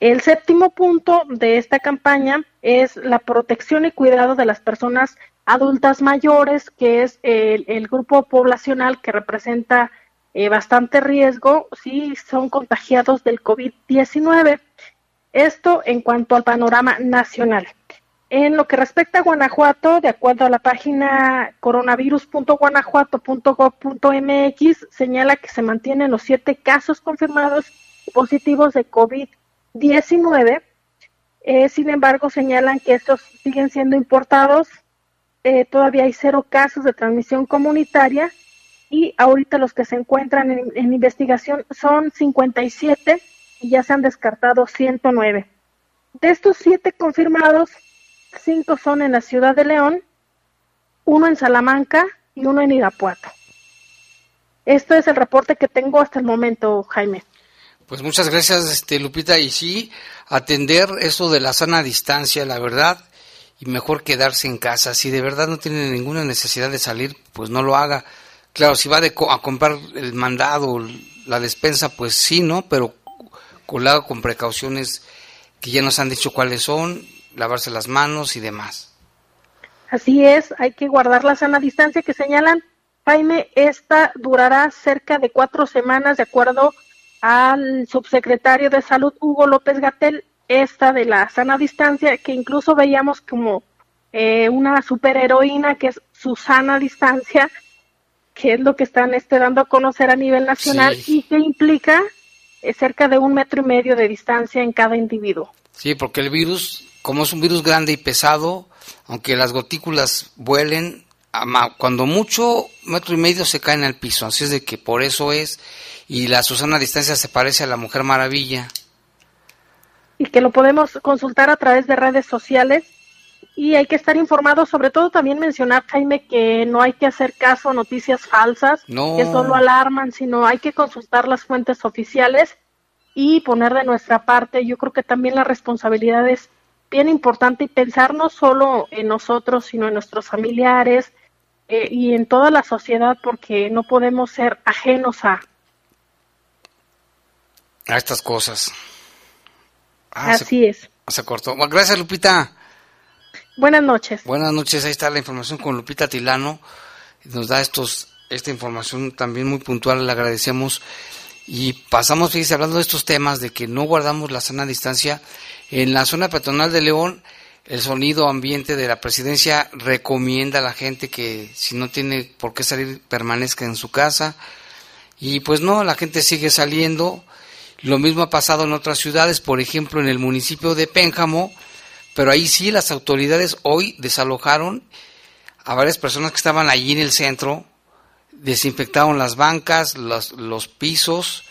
Speaker 10: El séptimo punto de esta campaña es la protección y cuidado de las personas adultas mayores, que es el, grupo poblacional que representa eh, bastante riesgo si son contagiados del COVID-19. Esto en cuanto al panorama nacional. En lo que respecta a Guanajuato, de acuerdo a la página coronavirus.guanajuato.gov.mx, señala que se mantienen los siete casos confirmados positivos de COVID-19. Eh, sin embargo, señalan que estos siguen siendo importados. Eh, todavía hay cero casos de transmisión comunitaria y ahorita los que se encuentran en, investigación son 57 y ya se han descartado 109. De estos siete confirmados, cinco son en la ciudad de León, uno en Salamanca y uno en Irapuato. Esto es el reporte que tengo hasta el momento, Jaime.
Speaker 3: Pues muchas gracias, este, Lupita. Y sí, atender eso de la sana distancia, la verdad, y mejor quedarse en casa. Si de verdad no tiene ninguna necesidad de salir, pues no lo haga. Claro, si va a comprar el mandado, la despensa, pues sí, ¿no? Pero con, con precauciones que ya nos han dicho cuáles son, lavarse las manos y demás.
Speaker 10: Así es, hay que guardar la sana distancia que señalan. Jaime, esta durará cerca de cuatro semanas, de acuerdo al subsecretario de Salud, Hugo López Gatel, esta de la sana distancia, que incluso veíamos como eh, una superheroína que es su sana distancia, que es lo que están este, dando a conocer a nivel nacional y que implica eh, cerca de un metro y medio de distancia en cada individuo.
Speaker 3: Sí, porque el virus como es un virus grande y pesado, aunque las gotículas vuelen, cuando mucho, metro y medio se caen al piso. Así es de que por eso es. Y la Susana a distancia se parece a la Mujer Maravilla.
Speaker 10: Y que lo podemos consultar a través de redes sociales. Y hay que estar informados, sobre todo también mencionar, Jaime, que no hay que hacer caso a noticias falsas, que solo alarman, sino hay que consultar las fuentes oficiales y poner de nuestra parte. Yo creo que también la responsabilidad es bien importante y pensar no solo en nosotros, sino en nuestros familiares eh, y en toda la sociedad, porque no podemos ser ajenos a...
Speaker 3: A estas cosas.
Speaker 10: Ah, Así es.
Speaker 3: Se cortó. gracias, Lupita.
Speaker 10: Buenas noches.
Speaker 3: Buenas noches. Ahí está la información con Lupita Tilano. Nos da estos esta información también muy puntual. Le agradecemos. Y pasamos, fíjese, hablando de estos temas, de que no guardamos la sana distancia. En la zona peatonal de León, el sonido ambiente de la presidencia recomienda a la gente que si no tiene por qué salir, permanezca en su casa. Y pues no, la gente sigue saliendo. Lo mismo ha pasado en otras ciudades, por ejemplo, en el municipio de Pénjamo, pero ahí sí las autoridades hoy desalojaron a varias personas que estaban allí en el centro desinfectaron las bancas, los, los pisos,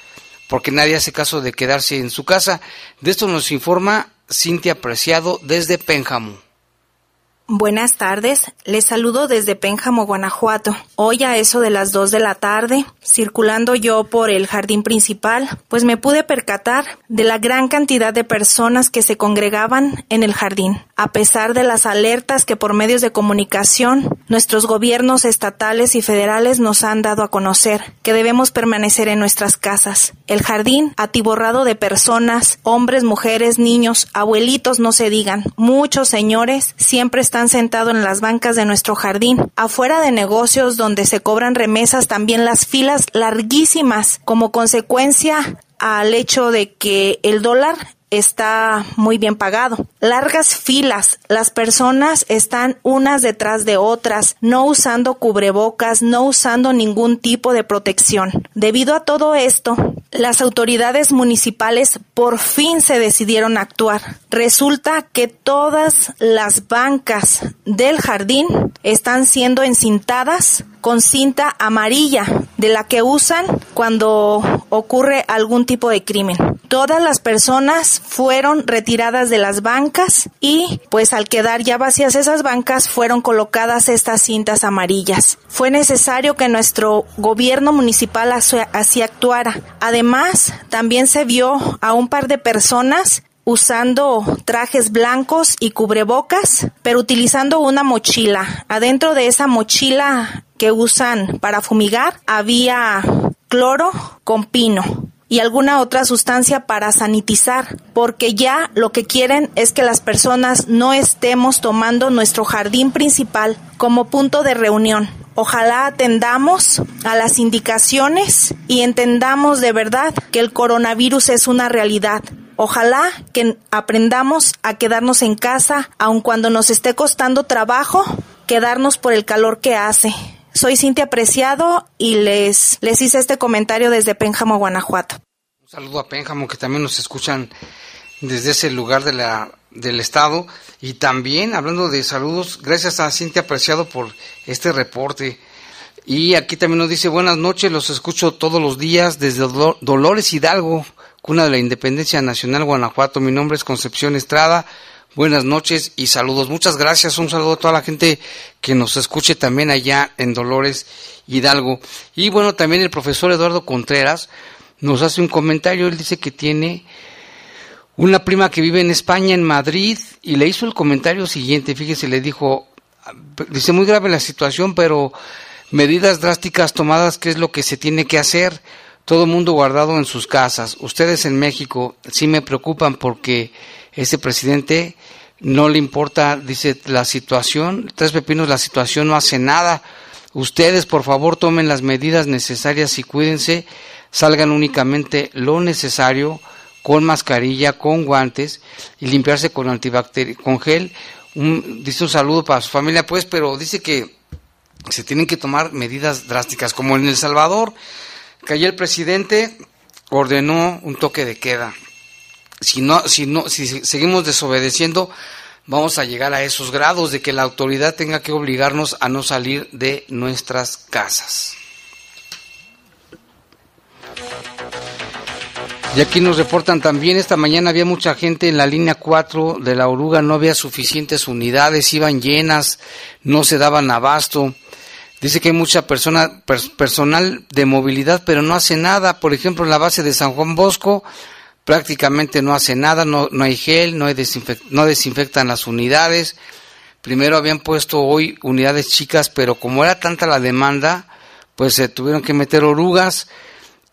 Speaker 3: porque nadie hace caso de quedarse en su casa. De esto nos informa Cintia Preciado desde Pénjamo.
Speaker 11: Buenas tardes, les saludo desde Pénjamo, Guanajuato. Hoy a eso de las dos de la tarde, circulando yo por el jardín principal, pues me pude percatar de la gran cantidad de personas que se congregaban en el jardín. A pesar de las alertas que por medios de comunicación nuestros gobiernos estatales y federales nos han dado a conocer, que debemos permanecer en nuestras casas. El jardín, atiborrado de personas, hombres, mujeres, niños, abuelitos, no se digan, muchos señores, siempre están sentados en las bancas de nuestro jardín. Afuera de negocios donde se cobran remesas también las filas larguísimas como consecuencia al hecho de que el dólar está muy bien pagado. Largas filas, las personas están unas detrás de otras, no usando cubrebocas, no usando ningún tipo de protección. Debido a todo esto, las autoridades municipales por fin se decidieron a actuar. Resulta que todas las bancas del jardín están siendo encintadas con cinta amarilla de la que usan cuando ocurre algún tipo de crimen. Todas las personas fueron retiradas de las bancas y pues al quedar ya vacías esas bancas fueron colocadas estas cintas amarillas. Fue necesario que nuestro gobierno municipal así actuara. Además, también se vio a un par de personas usando trajes blancos y cubrebocas, pero utilizando una mochila. Adentro de esa mochila que usan para fumigar había cloro con pino y alguna otra sustancia para sanitizar, porque ya lo que quieren es que las personas no estemos tomando nuestro jardín principal como punto de reunión. Ojalá atendamos a las indicaciones y entendamos de verdad que el coronavirus es una realidad. Ojalá que aprendamos a quedarnos en casa, aun cuando nos esté costando trabajo, quedarnos por el calor que hace. Soy Cintia Preciado y les, les hice este comentario desde Pénjamo, Guanajuato.
Speaker 3: Un saludo a Pénjamo que también nos escuchan desde ese lugar de la, del estado. Y también, hablando de saludos, gracias a Cintia Preciado por este reporte. Y aquí también nos dice, buenas noches, los escucho todos los días desde Dolores Hidalgo, cuna de la Independencia Nacional Guanajuato. Mi nombre es Concepción Estrada. Buenas noches y saludos. Muchas gracias. Un saludo a toda la gente que nos escuche también allá en Dolores Hidalgo. Y bueno, también el profesor Eduardo Contreras nos hace un comentario. Él dice que tiene una prima que vive en España, en Madrid, y le hizo el comentario siguiente. Fíjese, le dijo, dice muy grave la situación, pero medidas drásticas tomadas, ¿qué es lo que se tiene que hacer? todo mundo guardado en sus casas. Ustedes en México sí me preocupan porque ese presidente no le importa, dice, la situación, tres pepinos, la situación no hace nada. Ustedes, por favor, tomen las medidas necesarias y cuídense, salgan únicamente lo necesario, con mascarilla, con guantes y limpiarse con antibacterial, con gel. dice un saludo para su familia, pues, pero dice que se tienen que tomar medidas drásticas, como en El Salvador que ayer el presidente ordenó un toque de queda. Si no, si no, si seguimos desobedeciendo, vamos a llegar a esos grados de que la autoridad tenga que obligarnos a no salir de nuestras casas. Y aquí nos reportan también, esta mañana había mucha gente en la línea 4 de la oruga, no había suficientes unidades, iban llenas, no se daban abasto. Dice que hay mucha persona, personal de movilidad, pero no hace nada. Por ejemplo, en la base de San Juan Bosco prácticamente no hace nada, no, no hay gel, no, hay no desinfectan las unidades. Primero habían puesto hoy unidades chicas, pero como era tanta la demanda, pues se tuvieron que meter orugas.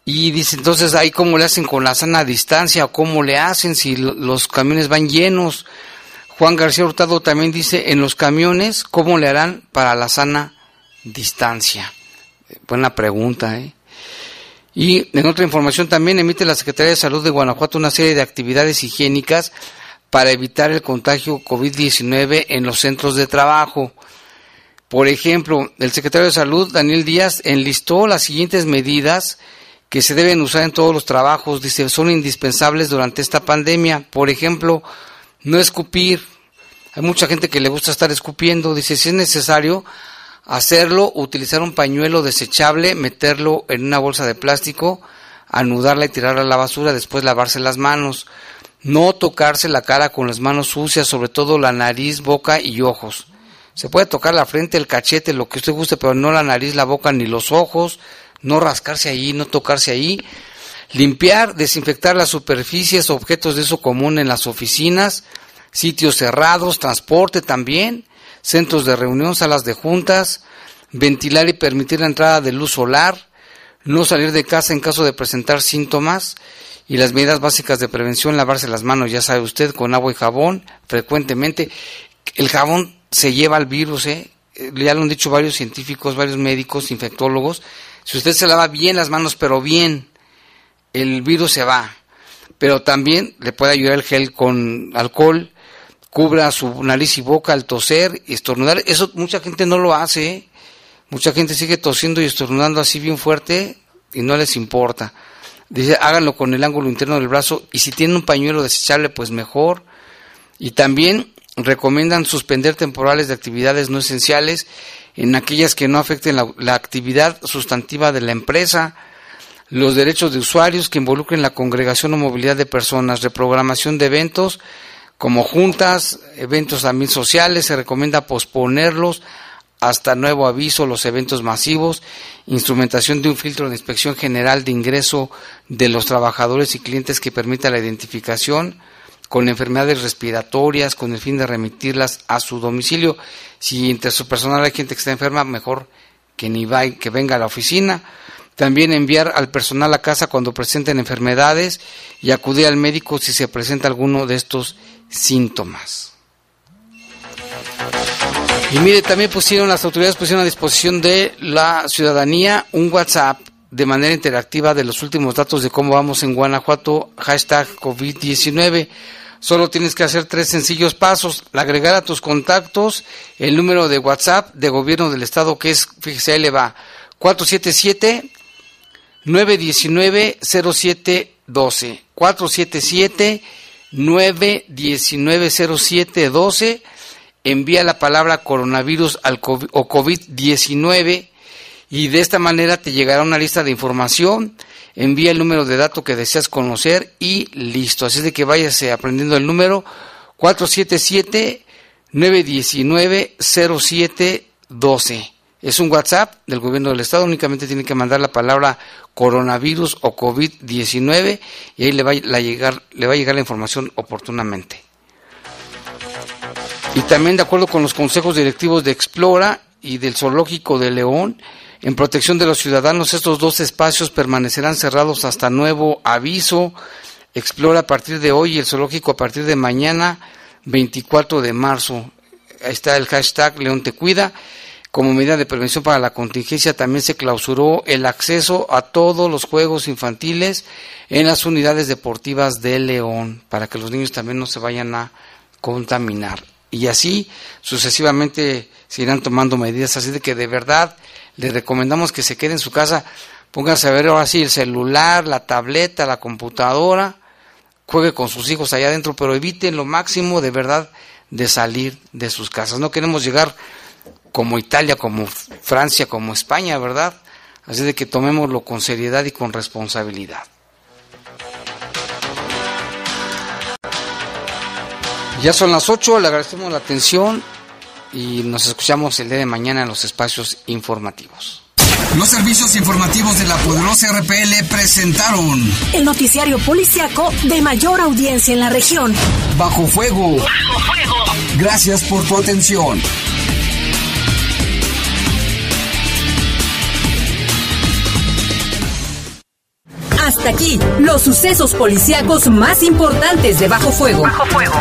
Speaker 3: Y dice, entonces ahí cómo le hacen con la sana distancia, cómo le hacen si los camiones van llenos. Juan García Hurtado también dice, en los camiones, ¿cómo le harán para la sana distancia? Buena pregunta, ¿eh? Y en otra información también emite la Secretaría de Salud de Guanajuato una serie de actividades higiénicas para evitar el contagio COVID-19 en los centros de trabajo. Por ejemplo, el secretario de Salud, Daniel Díaz, enlistó las siguientes medidas que se deben usar en todos los trabajos. Dice, son indispensables durante esta pandemia. Por ejemplo, no escupir. Hay mucha gente que le gusta estar escupiendo. Dice, si es necesario, hacerlo, utilizar un pañuelo desechable, meterlo en una bolsa de plástico, anudarla y tirarla a la basura, después lavarse las manos. No tocarse la cara con las manos sucias, sobre todo la nariz, boca y ojos. Se puede tocar la frente, el cachete, lo que usted guste, pero no la nariz, la boca ni los ojos. No rascarse ahí, no tocarse ahí. Limpiar, desinfectar las superficies, objetos de uso común en las oficinas, sitios cerrados, transporte también centros de reunión, salas de juntas, ventilar y permitir la entrada de luz solar, no salir de casa en caso de presentar síntomas y las medidas básicas de prevención, lavarse las manos, ya sabe usted, con agua y jabón frecuentemente. El jabón se lleva al virus, ¿eh? ya lo han dicho varios científicos, varios médicos, infectólogos. Si usted se lava bien las manos, pero bien, el virus se va. pero también le puede ayudar el gel con alcohol, cubra su nariz y boca al toser y estornudar. Eso mucha gente no lo hace. ¿eh? Mucha gente sigue tosiendo y estornudando así bien fuerte y no les importa. Dice, háganlo con el ángulo interno del brazo y si tienen un pañuelo desechable, pues mejor. Y también recomiendan suspender temporales de actividades no esenciales en aquellas que no afecten la, la actividad sustantiva de la empresa los derechos de usuarios que involucren la congregación o movilidad de personas, reprogramación de eventos como juntas, eventos también sociales, se recomienda posponerlos hasta nuevo aviso los eventos masivos, instrumentación de un filtro de inspección general de ingreso de los trabajadores y clientes que permita la identificación con enfermedades respiratorias con el fin de remitirlas a su domicilio. Si entre su personal hay gente que está enferma, mejor que ni va, que venga a la oficina también enviar al personal a casa cuando presenten enfermedades y acudir al médico si se presenta alguno de estos síntomas. Y mire, también pusieron las autoridades pusieron a disposición de la ciudadanía un WhatsApp de manera interactiva de los últimos datos de cómo vamos en Guanajuato, hashtag COVID-19. Solo tienes que hacer tres sencillos pasos. Agregar a tus contactos el número de WhatsApp de gobierno del estado que es, fíjese, ahí le va, 477 919 0712 477 919 0712 envía la palabra coronavirus al COVID, o COVID-19 y de esta manera te llegará una lista de información, envía el número de datos que deseas conocer y listo. Así de que váyase aprendiendo el número 477 919 0712. Es un WhatsApp del gobierno del estado, únicamente tiene que mandar la palabra coronavirus o COVID-19 y ahí le va, a llegar, le va a llegar la información oportunamente. Y también de acuerdo con los consejos directivos de Explora y del Zoológico de León, en protección de los ciudadanos, estos dos espacios permanecerán cerrados hasta nuevo aviso. Explora a partir de hoy y el zoológico a partir de mañana, 24 de marzo. Ahí está el hashtag León te cuida como medida de prevención para la contingencia, también se clausuró el acceso a todos los juegos infantiles en las unidades deportivas de León, para que los niños también no se vayan a contaminar. Y así sucesivamente se irán tomando medidas, así de que de verdad le recomendamos que se quede en su casa, pónganse a ver ahora sí el celular, la tableta, la computadora, juegue con sus hijos allá adentro, pero eviten lo máximo de verdad de salir de sus casas. No queremos llegar como Italia, como Francia, como España, ¿verdad? Así de que tomémoslo con seriedad y con responsabilidad. Ya son las 8, le agradecemos la atención y nos escuchamos el día de mañana en los espacios informativos.
Speaker 12: Los servicios informativos de la poderosa RPL presentaron
Speaker 2: el noticiario policiaco de mayor audiencia en la región.
Speaker 12: Bajo fuego. Bajo fuego. Gracias por tu atención.
Speaker 1: Hasta aquí, los sucesos policíacos más importantes de Bajo Fuego. Bajo Fuego.